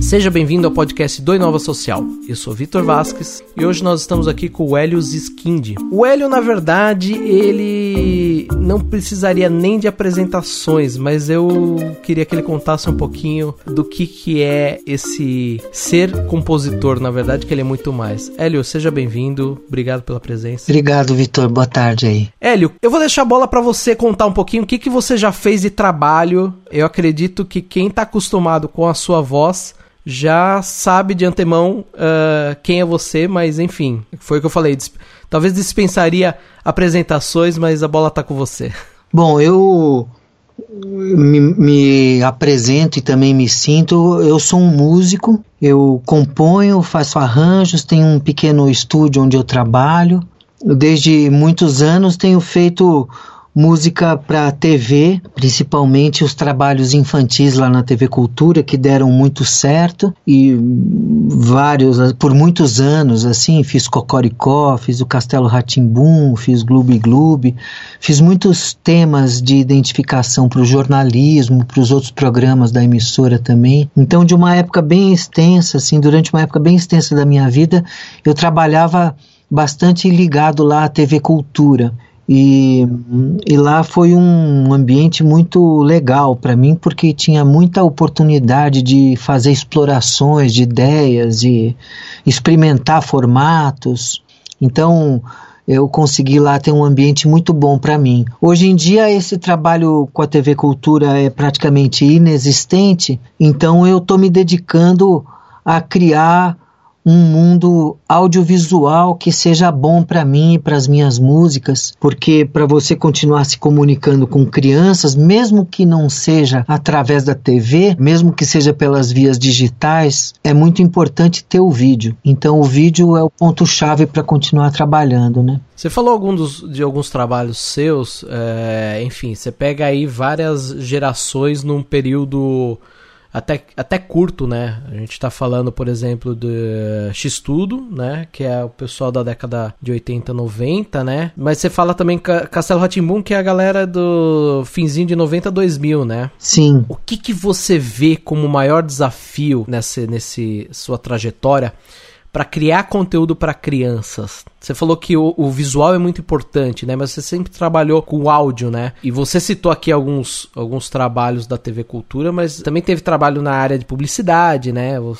Seja bem-vindo ao podcast do Inova Social. Eu sou Vitor Vasques e hoje nós estamos aqui com o Hélio Ziskindi. O Hélio, na verdade, ele não precisaria nem de apresentações, mas eu queria que ele contasse um pouquinho do que, que é esse ser compositor, na verdade, que ele é muito mais. Hélio, seja bem-vindo. Obrigado pela presença. Obrigado, Vitor. Boa tarde aí. Hélio, eu vou deixar a bola para você contar um pouquinho o que, que você já fez de trabalho. Eu acredito que quem está acostumado com a sua voz já sabe de antemão uh, quem é você, mas enfim, foi o que eu falei. Talvez dispensaria apresentações, mas a bola tá com você. Bom, eu me, me, apresento e também me sinto. Eu sou um músico, eu componho, faço arranjos, tenho um pequeno estúdio onde eu trabalho. Desde muitos anos tenho feito música para TV, principalmente os trabalhos infantis lá na TV Cultura que deram muito certo e vários por muitos anos assim fiz Cocoricó, fiz o Castelo Ratimbum, fiz Gloob Gloob, fiz muitos temas de identificação para o jornalismo, para os outros programas da emissora também. Então de uma época bem extensa, assim, durante uma época bem extensa da minha vida, eu trabalhava bastante ligado lá à TV Cultura. E, e lá foi um ambiente muito legal para mim, porque tinha muita oportunidade de fazer explorações de ideias e experimentar formatos. Então, eu consegui lá ter um ambiente muito bom para mim. Hoje em dia esse trabalho com a TV Cultura é praticamente inexistente, então eu estou me dedicando a criar um mundo audiovisual que seja bom para mim e para as minhas músicas, porque para você continuar se comunicando com crianças, mesmo que não seja através da TV, mesmo que seja pelas vias digitais, é muito importante ter o vídeo. Então o vídeo é o ponto chave para continuar trabalhando, né? Você falou algum dos, de alguns trabalhos seus, é, enfim, você pega aí várias gerações num período até, até curto, né? A gente está falando, por exemplo, do X-Tudo, né? Que é o pessoal da década de 80, 90, né? Mas você fala também Castelo Ratimbun, que é a galera do finzinho de 90, 2000, né? Sim. O que, que você vê como o maior desafio nessa nesse sua trajetória para criar conteúdo para crianças? Você falou que o, o, visual é muito importante, né? Mas você sempre trabalhou com áudio, né? E você citou aqui alguns, alguns trabalhos da TV Cultura, mas também teve trabalho na área de publicidade, né? Eu,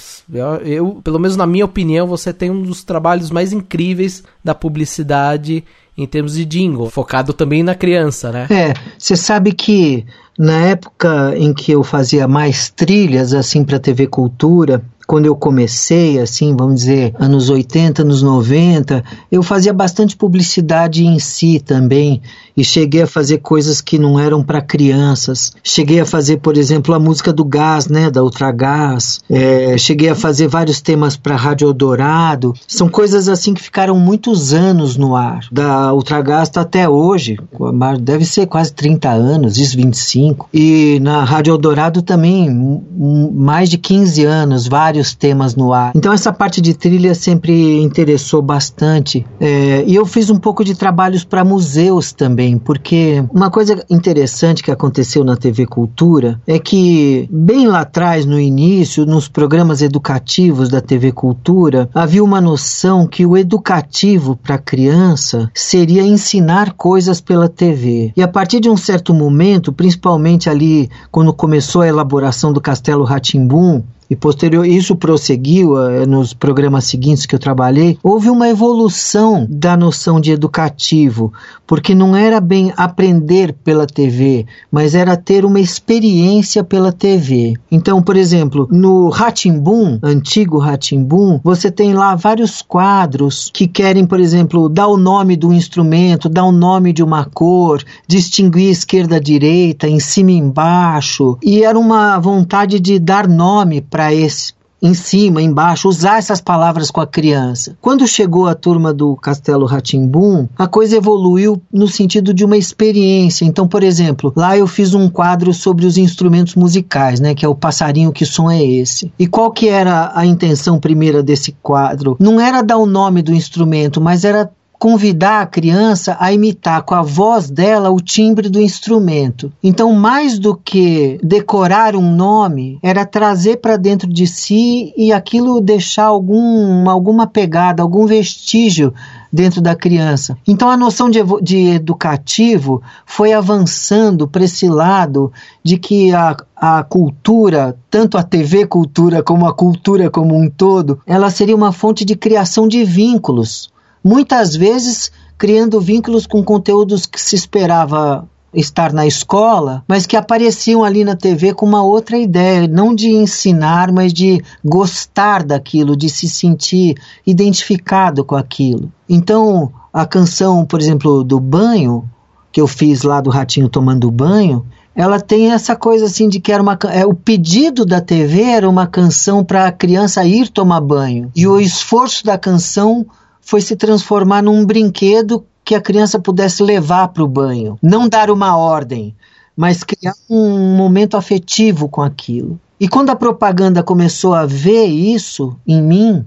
eu, pelo menos na minha opinião, você tem um dos trabalhos mais incríveis da publicidade em termos de jingle, focado também na criança, né? É, você sabe que na época em que eu fazia mais trilhas assim para TV Cultura, quando eu comecei, assim, vamos dizer, anos 80, anos 90, eu fazia bastante publicidade em si também e cheguei a fazer coisas que não eram para crianças. Cheguei a fazer, por exemplo, a música do gás, né, da Ultragás. É, cheguei a fazer vários temas para Rádio Eldorado. São coisas assim que ficaram muitos anos no ar. Da Ultragás tá até hoje, deve ser quase 30 anos, isso 25. E na Rádio Eldorado também mais de 15 anos, vários temas no ar. Então essa parte de trilha sempre interessou bastante. É, e eu fiz um pouco de trabalhos para museus também porque uma coisa interessante que aconteceu na TV Cultura é que, bem lá atrás, no início, nos programas educativos da TV Cultura, havia uma noção que o educativo para criança seria ensinar coisas pela TV. E a partir de um certo momento, principalmente ali quando começou a elaboração do Castelo Ratimbum, e posterior isso prosseguiu uh, nos programas seguintes que eu trabalhei, houve uma evolução da noção de educativo, porque não era bem aprender pela TV, mas era ter uma experiência pela TV. Então, por exemplo, no Ratimbum, antigo Ratimbum, você tem lá vários quadros que querem, por exemplo, dar o nome do instrumento, dar o nome de uma cor, distinguir esquerda direita, em cima e embaixo, e era uma vontade de dar nome para esse em cima, embaixo, usar essas palavras com a criança. Quando chegou a turma do Castelo Ratimbum, a coisa evoluiu no sentido de uma experiência. Então, por exemplo, lá eu fiz um quadro sobre os instrumentos musicais, né, que é o passarinho que som é esse. E qual que era a intenção primeira desse quadro? Não era dar o nome do instrumento, mas era convidar a criança a imitar com a voz dela o timbre do instrumento. Então, mais do que decorar um nome, era trazer para dentro de si e aquilo deixar algum, alguma pegada, algum vestígio dentro da criança. Então a noção de, de educativo foi avançando para esse lado de que a, a cultura, tanto a TV cultura como a cultura como um todo, ela seria uma fonte de criação de vínculos. Muitas vezes criando vínculos com conteúdos que se esperava estar na escola, mas que apareciam ali na TV com uma outra ideia, não de ensinar, mas de gostar daquilo, de se sentir identificado com aquilo. Então, a canção, por exemplo, do banho, que eu fiz lá do Ratinho tomando banho, ela tem essa coisa assim de que era uma é, o pedido da TV era uma canção para a criança ir tomar banho e o esforço da canção foi se transformar num brinquedo que a criança pudesse levar para o banho. Não dar uma ordem, mas criar um momento afetivo com aquilo. E quando a propaganda começou a ver isso em mim,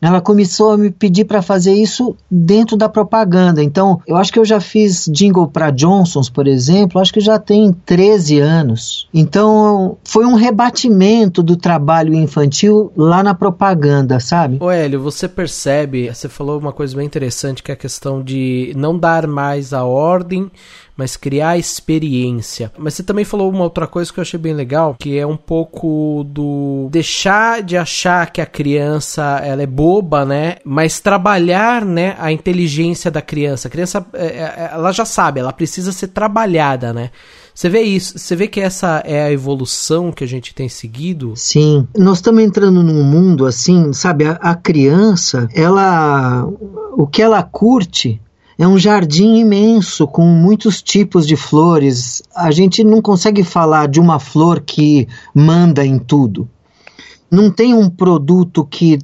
ela começou a me pedir para fazer isso dentro da propaganda. Então, eu acho que eu já fiz jingle para Johnson's, por exemplo, acho que já tem 13 anos. Então, foi um rebatimento do trabalho infantil lá na propaganda, sabe? Ô Hélio, você percebe, você falou uma coisa bem interessante que é a questão de não dar mais a ordem, mas criar experiência. Mas você também falou uma outra coisa que eu achei bem legal, que é um pouco do deixar de achar que a criança ela é boba, né? Mas trabalhar, né, a inteligência da criança. A criança, é, é, ela já sabe, ela precisa ser trabalhada, né? Você vê isso, você vê que essa é a evolução que a gente tem seguido? Sim, nós estamos entrando num mundo assim, sabe, a, a criança, ela o que ela curte é um jardim imenso com muitos tipos de flores. A gente não consegue falar de uma flor que manda em tudo. Não tem um produto que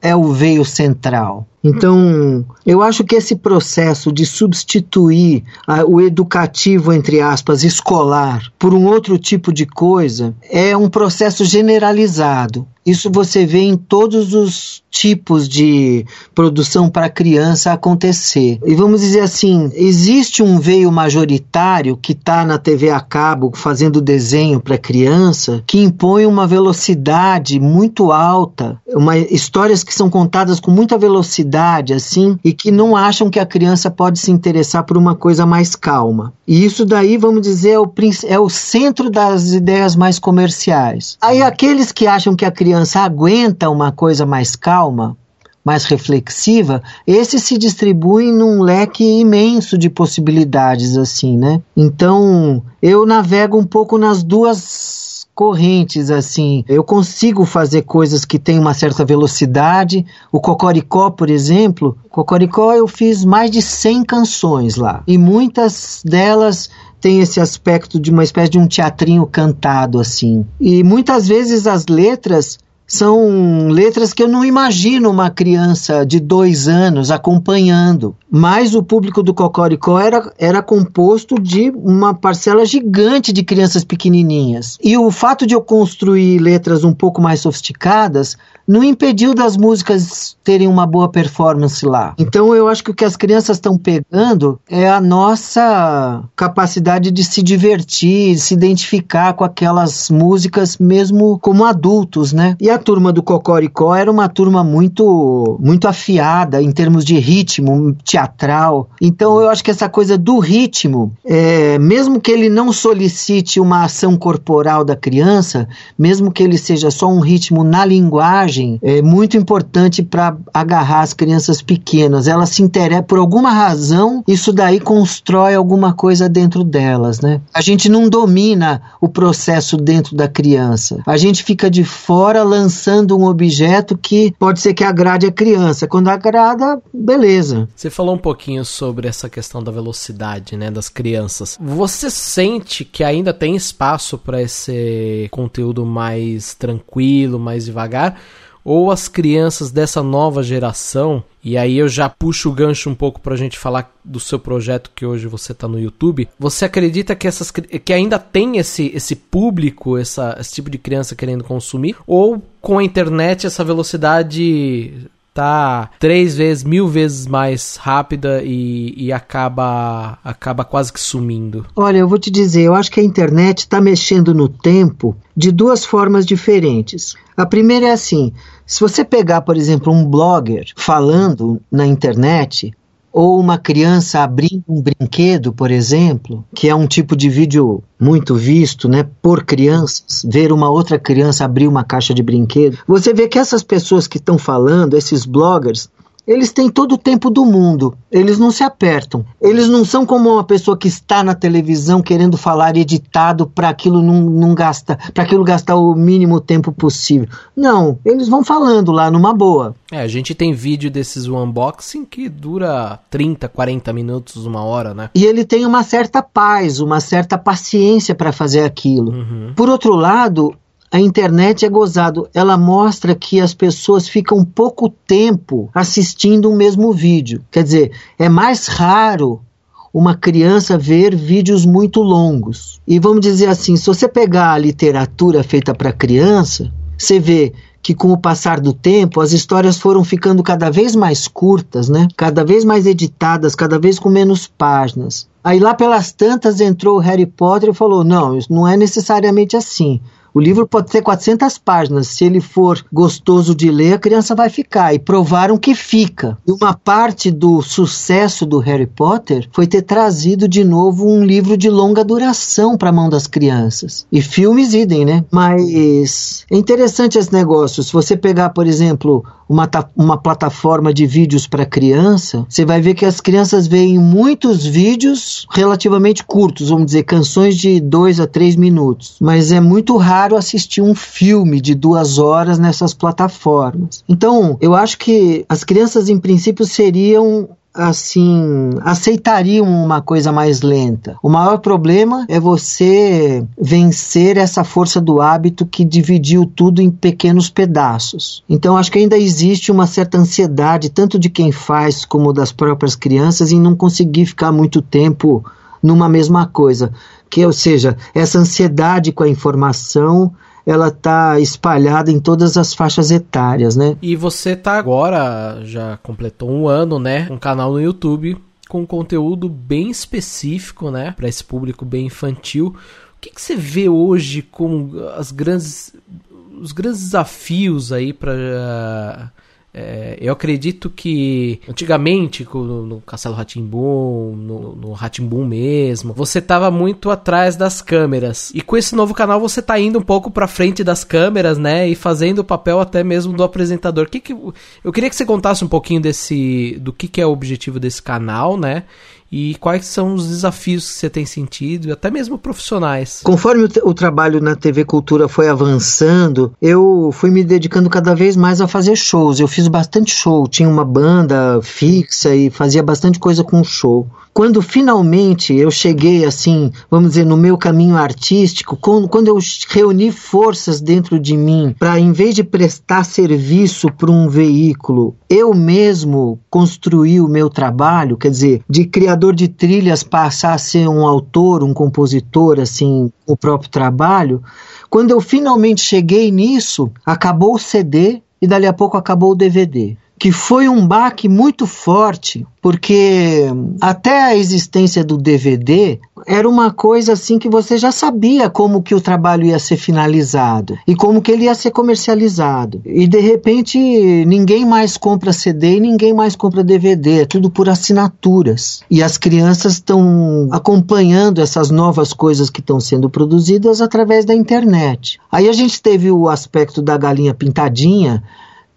é o veio central. Então, eu acho que esse processo de substituir a, o educativo, entre aspas, escolar, por um outro tipo de coisa, é um processo generalizado. Isso você vê em todos os tipos de produção para criança acontecer. E vamos dizer assim, existe um veio majoritário que está na TV a cabo fazendo desenho para criança que impõe uma velocidade muito alta, uma, histórias que são contadas com muita velocidade assim e que não acham que a criança pode se interessar por uma coisa mais calma. E isso daí, vamos dizer, é o, é o centro das ideias mais comerciais. Aí aqueles que acham que a criança criança aguenta uma coisa mais calma, mais reflexiva, esse se distribui num leque imenso de possibilidades, assim, né? Então, eu navego um pouco nas duas correntes, assim. Eu consigo fazer coisas que têm uma certa velocidade. O Cocoricó, por exemplo, Cocoricó eu fiz mais de 100 canções lá. E muitas delas tem esse aspecto de uma espécie de um teatrinho cantado assim. E muitas vezes as letras são letras que eu não imagino uma criança de dois anos acompanhando. Mas o público do Cocoricó era, era composto de uma parcela gigante de crianças pequenininhas. E o fato de eu construir letras um pouco mais sofisticadas não impediu das músicas terem uma boa performance lá. Então eu acho que o que as crianças estão pegando é a nossa capacidade de se divertir, se identificar com aquelas músicas mesmo como adultos, né? E a turma do Cocoricó era uma turma muito muito afiada em termos de ritmo teatral. Então eu acho que essa coisa do ritmo, é, mesmo que ele não solicite uma ação corporal da criança, mesmo que ele seja só um ritmo na linguagem é muito importante para agarrar as crianças pequenas. Elas se interessam, por alguma razão, isso daí constrói alguma coisa dentro delas, né? A gente não domina o processo dentro da criança. A gente fica de fora lançando um objeto que pode ser que agrade a criança. Quando agrada, beleza. Você falou um pouquinho sobre essa questão da velocidade, né, das crianças. Você sente que ainda tem espaço para esse conteúdo mais tranquilo, mais devagar? Ou as crianças dessa nova geração, e aí eu já puxo o gancho um pouco para a gente falar do seu projeto que hoje você está no YouTube. Você acredita que essas que ainda tem esse, esse público, essa, esse tipo de criança querendo consumir, ou com a internet essa velocidade tá três vezes, mil vezes mais rápida e, e acaba, acaba quase que sumindo? Olha, eu vou te dizer, eu acho que a internet está mexendo no tempo de duas formas diferentes. A primeira é assim: se você pegar, por exemplo, um blogger falando na internet, ou uma criança abrindo um brinquedo, por exemplo, que é um tipo de vídeo muito visto, né, por crianças, ver uma outra criança abrir uma caixa de brinquedo. Você vê que essas pessoas que estão falando, esses bloggers, eles têm todo o tempo do mundo. Eles não se apertam. Eles não são como uma pessoa que está na televisão querendo falar editado para aquilo não, não gastar, para aquilo gastar o mínimo tempo possível. Não, eles vão falando lá numa boa. É, a gente tem vídeo desses unboxing que dura 30, 40 minutos, uma hora, né? E ele tem uma certa paz, uma certa paciência para fazer aquilo. Uhum. Por outro lado, a internet é gozado. Ela mostra que as pessoas ficam pouco tempo assistindo um mesmo vídeo. Quer dizer, é mais raro uma criança ver vídeos muito longos. E vamos dizer assim, se você pegar a literatura feita para criança, você vê que com o passar do tempo as histórias foram ficando cada vez mais curtas, né? Cada vez mais editadas, cada vez com menos páginas. Aí lá pelas tantas entrou o Harry Potter e falou: "Não, isso não é necessariamente assim. O livro pode ter 400 páginas. Se ele for gostoso de ler, a criança vai ficar. E provaram que fica. E uma parte do sucesso do Harry Potter foi ter trazido de novo um livro de longa duração para a mão das crianças. E filmes idem, né? Mas é interessante esse negócio. Se você pegar, por exemplo, uma, uma plataforma de vídeos para criança, você vai ver que as crianças veem muitos vídeos relativamente curtos, vamos dizer, canções de dois a três minutos. Mas é muito raro assistir um filme de duas horas nessas plataformas. Então, eu acho que as crianças, em princípio, seriam assim, aceitariam uma coisa mais lenta. O maior problema é você vencer essa força do hábito que dividiu tudo em pequenos pedaços. Então acho que ainda existe uma certa ansiedade tanto de quem faz como das próprias crianças em não conseguir ficar muito tempo numa mesma coisa. Que, ou seja, essa ansiedade com a informação ela tá espalhada em todas as faixas etárias, né? E você tá agora, já completou um ano, né? Um canal no YouTube com conteúdo bem específico, né? Para esse público bem infantil. O que, que você vê hoje como as grandes, os grandes desafios aí para é, eu acredito que antigamente, no, no Castelo Ratimbum, no, Ratimbum mesmo, você tava muito atrás das câmeras. E com esse novo canal você tá indo um pouco pra frente das câmeras, né? E fazendo o papel até mesmo do apresentador. Que que, eu queria que você contasse um pouquinho desse do que, que é o objetivo desse canal, né? E quais são os desafios que você tem sentido, até mesmo profissionais. Conforme o, o, trabalho na TV Cultura foi avançando, eu fui me dedicando cada vez mais a fazer shows. Eu fiz bastante show, tinha uma banda fixa e fazia bastante coisa com show. Quando finalmente eu cheguei assim, vamos dizer, no meu caminho artístico, quando eu reuni forças dentro de mim para, em vez de prestar serviço para um veículo, eu mesmo construir o meu trabalho, quer dizer, de criador de trilhas passar a ser um autor, um compositor, assim, o próprio trabalho. Quando eu finalmente cheguei nisso, acabou o CD e dali a pouco acabou o DVD que foi um baque muito forte, porque até a existência do DVD era uma coisa assim que você já sabia como que o trabalho ia ser finalizado e como que ele ia ser comercializado. E de repente ninguém mais compra CD e ninguém mais compra DVD, é tudo por assinaturas. E as crianças estão acompanhando essas novas coisas que estão sendo produzidas através da internet. Aí a gente teve o aspecto da galinha pintadinha,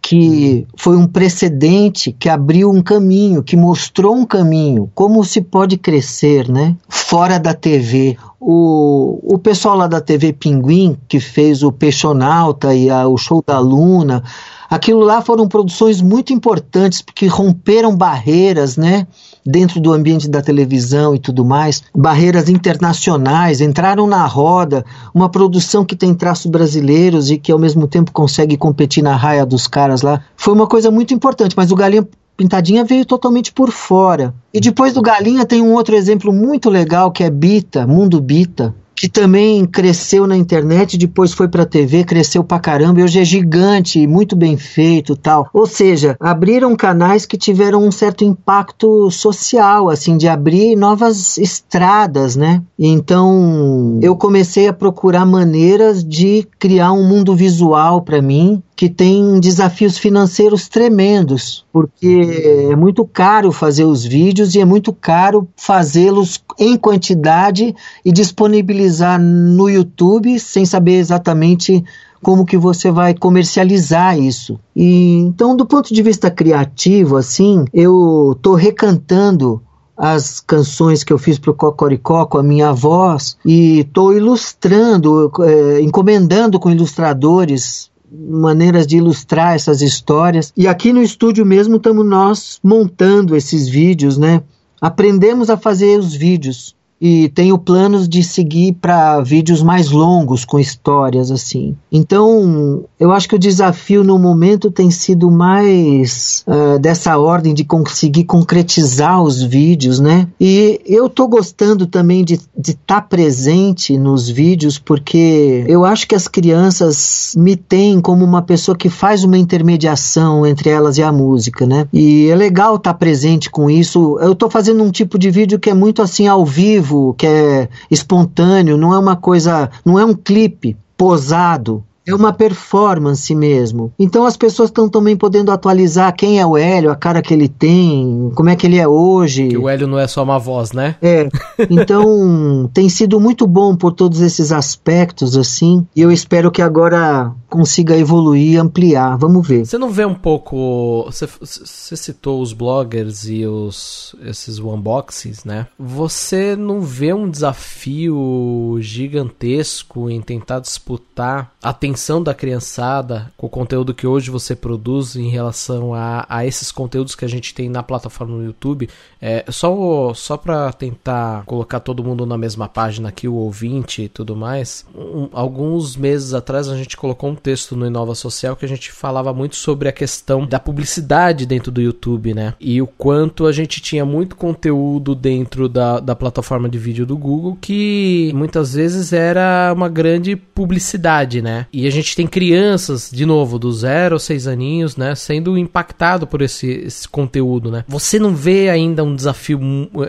que foi um precedente que abriu um caminho, que mostrou um caminho, como se pode crescer, né? Fora da TV. O, o pessoal lá da TV Pinguim, que fez o Peixonauta e a, o Show da Luna, aquilo lá foram produções muito importantes, porque romperam barreiras, né? dentro do ambiente da televisão e tudo mais, barreiras internacionais, entraram na roda, uma produção que tem traços brasileiros e que ao mesmo tempo consegue competir na raia dos caras lá. Foi uma coisa muito importante, mas o Galinha Pintadinha veio totalmente por fora. E depois do Galinha tem um outro exemplo muito legal que é Bita, Mundo Bita, que também cresceu na internet, depois foi para TV, cresceu pra caramba, e hoje é gigante, muito bem feito, tal. Ou seja, abriram canais que tiveram um certo impacto social, assim, de abrir novas estradas, né? Então, eu comecei a procurar maneiras de criar um mundo visual para mim que tem desafios financeiros tremendos, porque é muito caro fazer os vídeos e é muito caro fazê-los em quantidade e disponibilizar no YouTube sem saber exatamente como que você vai comercializar isso. E então, do ponto de vista criativo, assim, eu tô recantando as canções que eu fiz para o Cocoricó com a minha voz e estou ilustrando, é, encomendando com ilustradores maneiras de ilustrar essas histórias. E aqui no estúdio mesmo estamos nós montando esses vídeos, né? Aprendemos a fazer os vídeos e tenho planos de seguir para vídeos mais longos com histórias assim. Então, eu acho que o desafio no momento tem sido mais uh, dessa ordem de conseguir concretizar os vídeos, né? E eu tô gostando também de estar tá presente nos vídeos porque eu acho que as crianças me têm como uma pessoa que faz uma intermediação entre elas e a música, né? E é legal estar tá presente com isso. Eu tô fazendo um tipo de vídeo que é muito assim ao vivo vivo, que é espontâneo, não é uma coisa, não é um clipe posado, é uma performance mesmo. Então as pessoas estão também podendo atualizar quem é o Hélio, a cara que ele tem, como é que ele é hoje. Que o Hélio não é só uma voz, né? É. Então tem sido muito bom por todos esses aspectos, assim. E eu espero que agora consiga evoluir, ampliar. Vamos ver. Você não vê um pouco. Você, você citou os bloggers e os esses unboxings, né? Você não vê um desafio gigantesco em tentar disputar a atenção da criançada com o conteúdo que hoje você produz em relação a, a esses conteúdos que a gente tem na plataforma no YouTube? É, só só para tentar colocar todo mundo na mesma página aqui, o ouvinte e tudo mais. Um, alguns meses atrás a gente colocou um texto no Inova Social que a gente falava muito sobre a questão da publicidade dentro do YouTube, né? E o quanto a gente tinha muito conteúdo dentro da, da plataforma de vídeo do Google que muitas vezes era uma grande publicidade, né? E a gente tem crianças, de novo, do zero aos seis aninhos, né? Sendo impactado por esse, esse conteúdo, né? Você não vê ainda um desafio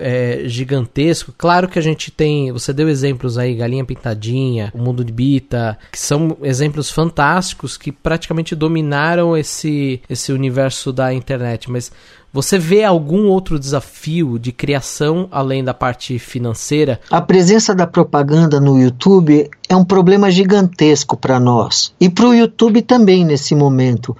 é, gigantesco? Claro que a gente tem, você deu exemplos aí, Galinha Pintadinha, O Mundo de Bita, que são exemplos fantásticos que praticamente dominaram esse, esse universo da internet, mas você vê algum outro desafio de criação além da parte financeira? A presença da propaganda no YouTube é um problema gigantesco para nós e para o YouTube também nesse momento,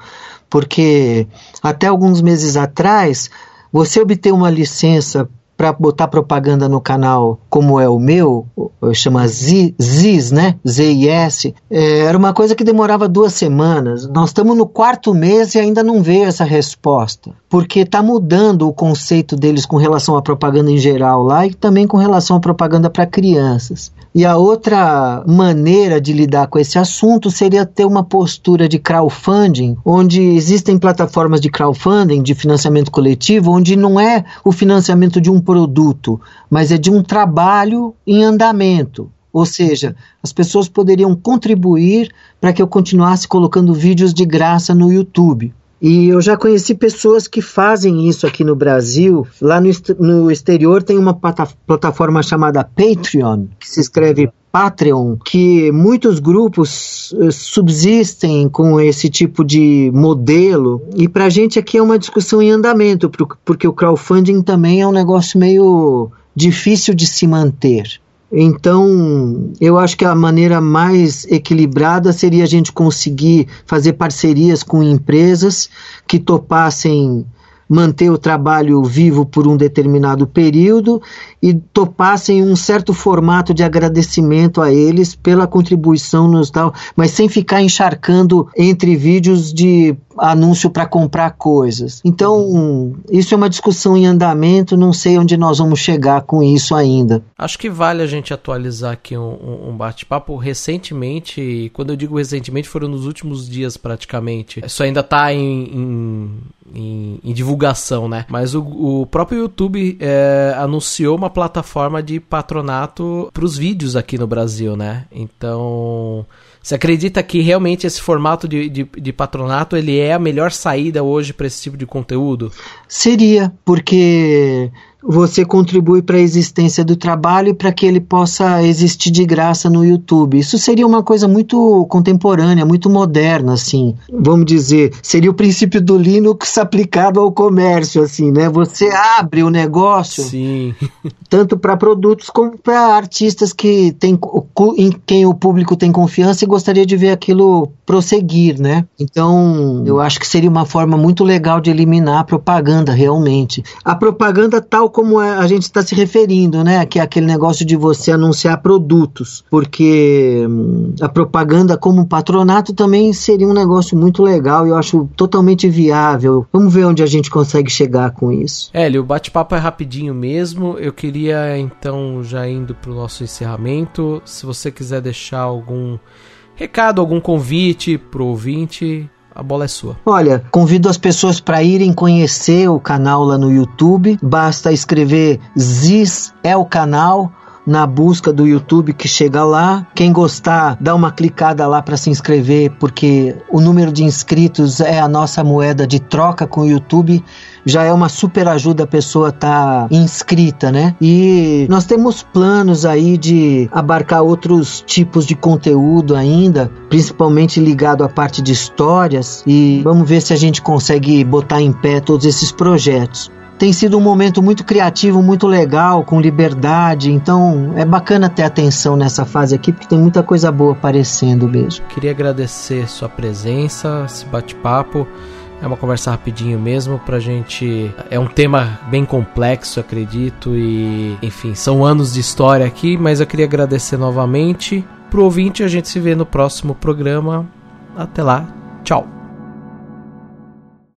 porque até alguns meses atrás você obter uma licença para botar propaganda no canal como é o meu, chama ZIS, né? Z-I-S, é, era uma coisa que demorava duas semanas. Nós estamos no quarto mês e ainda não veio essa resposta, porque está mudando o conceito deles com relação à propaganda em geral lá e também com relação à propaganda para crianças. E a outra maneira de lidar com esse assunto seria ter uma postura de crowdfunding, onde existem plataformas de crowdfunding, de financiamento coletivo, onde não é o financiamento de um produto, mas é de um trabalho em andamento. Ou seja, as pessoas poderiam contribuir para que eu continuasse colocando vídeos de graça no YouTube. E eu já conheci pessoas que fazem isso aqui no Brasil. Lá no, no exterior tem uma plataforma chamada Patreon, que se escreve Patreon, que muitos grupos uh, subsistem com esse tipo de modelo. E para a gente aqui é uma discussão em andamento, porque o crowdfunding também é um negócio meio difícil de se manter. Então, eu acho que a maneira mais equilibrada seria a gente conseguir fazer parcerias com empresas que topassem manter o trabalho vivo por um determinado período e topassem um certo formato de agradecimento a eles pela contribuição nos tal, mas sem ficar encharcando entre vídeos de anúncio para comprar coisas. Então, isso é uma discussão em andamento, não sei onde nós vamos chegar com isso ainda. Acho que vale a gente atualizar aqui um, um bate-papo. Recentemente, quando eu digo recentemente, foram nos últimos dias praticamente. Isso ainda está em, em, em, em, divulgação, né? Mas o, o próprio YouTube é, anunciou uma plataforma de patronato para os vídeos aqui no Brasil, né? Então. Você acredita que realmente esse formato de, de, de patronato ele é a melhor saída hoje para esse tipo de conteúdo? Seria, porque você contribui para a existência do trabalho e para que ele possa existir de graça no YouTube. Isso seria uma coisa muito contemporânea, muito moderna, assim. Vamos dizer, seria o princípio do Linux aplicado ao comércio, assim, né? Você abre o negócio, Sim. tanto para produtos como para artistas que tem, em quem o público tem confiança e gostaria de ver aquilo prosseguir, né? Então, eu acho que seria uma forma muito legal de eliminar a propaganda, realmente. A propaganda tal como a gente está se referindo, né? Que é aquele negócio de você anunciar produtos, porque hum, a propaganda como patronato também seria um negócio muito legal e eu acho totalmente viável. Vamos ver onde a gente consegue chegar com isso. Hélio, o bate-papo é rapidinho mesmo. Eu queria então já indo para o nosso encerramento, se você quiser deixar algum recado, algum convite pro ouvinte, a bola é sua. Olha, convido as pessoas para irem conhecer o canal lá no YouTube. Basta escrever Ziz é o canal na busca do YouTube que chega lá. Quem gostar, dá uma clicada lá para se inscrever, porque o número de inscritos é a nossa moeda de troca com o YouTube. Já é uma super ajuda a pessoa estar tá inscrita, né? E nós temos planos aí de abarcar outros tipos de conteúdo ainda, principalmente ligado à parte de histórias. E vamos ver se a gente consegue botar em pé todos esses projetos tem sido um momento muito criativo, muito legal, com liberdade. Então é bacana ter atenção nessa fase aqui, porque tem muita coisa boa aparecendo mesmo. Queria agradecer sua presença, esse bate-papo. É uma conversa rapidinho mesmo pra gente. É um tema bem complexo, acredito, e enfim, são anos de história aqui, mas eu queria agradecer novamente. Pro ouvinte, a gente se vê no próximo programa. Até lá, tchau.